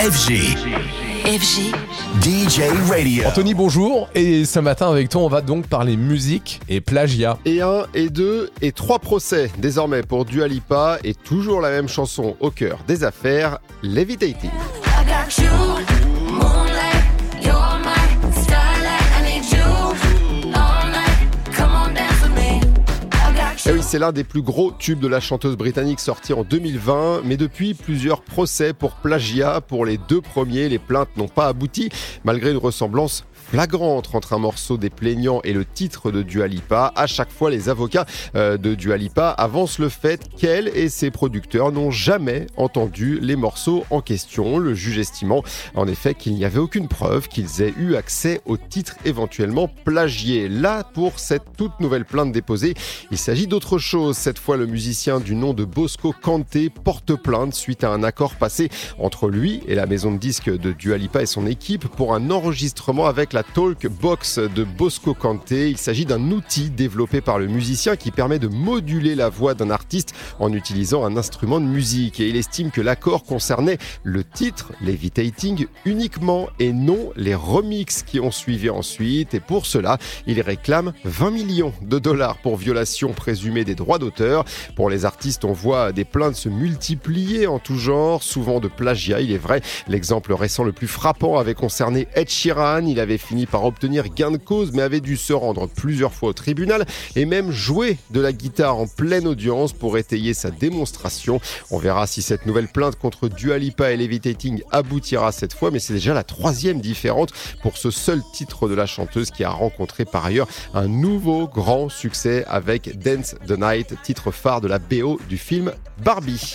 FG. FG. DJ Radio. Anthony, bonjour. Et ce matin, avec toi, on va donc parler musique et plagiat. Et un, et deux, et trois procès désormais pour Dua Lipa et toujours la même chanson au cœur des affaires, Levitating. C'est l'un des plus gros tubes de la chanteuse britannique sorti en 2020, mais depuis plusieurs procès pour plagiat pour les deux premiers, les plaintes n'ont pas abouti, malgré une ressemblance flagrante entre un morceau des plaignants et le titre de Dua Lipa. À chaque fois, les avocats euh, de Dua Lipa avancent le fait qu'elle et ses producteurs n'ont jamais entendu les morceaux en question, le juge estimant en effet qu'il n'y avait aucune preuve qu'ils aient eu accès au titre éventuellement plagié. Là, pour cette toute nouvelle plainte déposée, il s'agit d'autre chose. Cette fois, le musicien du nom de Bosco Kanté porte plainte suite à un accord passé entre lui et la maison de disques de Dua Lipa et son équipe pour un enregistrement avec la Talk Box de Bosco Kanté. Il s'agit d'un outil développé par le musicien qui permet de moduler la voix d'un artiste en utilisant un instrument de musique. Et il estime que l'accord concernait le titre, Levitating, uniquement et non les remixes qui ont suivi ensuite. Et pour cela, il réclame 20 millions de dollars pour violation présumée des droits d'auteur. Pour les artistes, on voit des plaintes se multiplier en tout genre, souvent de plagiat, il est vrai. L'exemple récent le plus frappant avait concerné Ed Sheeran. Il avait fini par obtenir gain de cause, mais avait dû se rendre plusieurs fois au tribunal et même jouer de la guitare en pleine audience pour étayer sa démonstration. On verra si cette nouvelle plainte contre Dua Lipa et Levitating aboutira cette fois, mais c'est déjà la troisième différente pour ce seul titre de la chanteuse qui a rencontré par ailleurs un nouveau grand succès avec Dance titre phare de la BO du film Barbie.